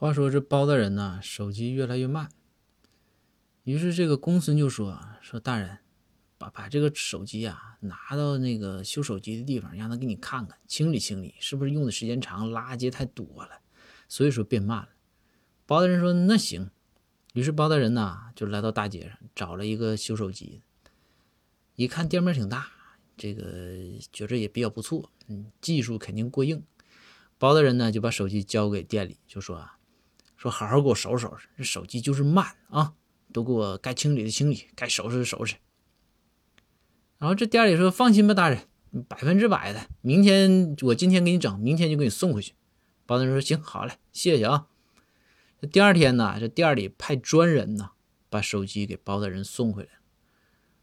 话说这包大人呐，手机越来越慢，于是这个公孙就说：“说大人，把把这个手机啊拿到那个修手机的地方，让他给你看看，清理清理，是不是用的时间长，垃圾太多了，所以说变慢了。”包大人说：“那行。”于是包大人呐就来到大街上找了一个修手机，一看店面挺大，这个觉着也比较不错，嗯，技术肯定过硬。包大人呢就把手机交给店里，就说啊。说好好给我收拾收拾，这手机就是慢啊，都给我该清理的清理，该收拾的收拾。然后这店里说放心吧，大人，百分之百的，明天我今天给你整，明天就给你送回去。包大人说行，好嘞，谢谢啊。这第二天呢，这店里派专人呢，把手机给包大人送回来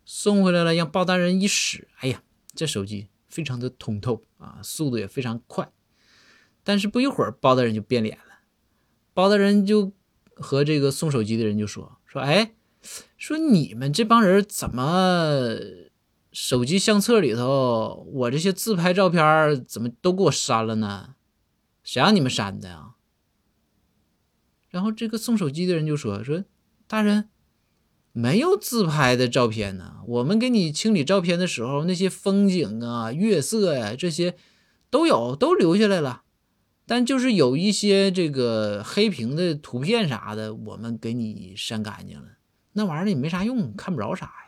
送回来了，让包大人一使，哎呀，这手机非常的通透啊，速度也非常快。但是不一会儿，包大人就变脸。包大人就和这个送手机的人就说说，哎，说你们这帮人怎么手机相册里头我这些自拍照片怎么都给我删了呢？谁让你们删的呀？然后这个送手机的人就说说，大人没有自拍的照片呢，我们给你清理照片的时候，那些风景啊、月色呀这些都有，都留下来了。但就是有一些这个黑屏的图片啥的，我们给你删干净了。那玩意儿也没啥用，看不着啥呀。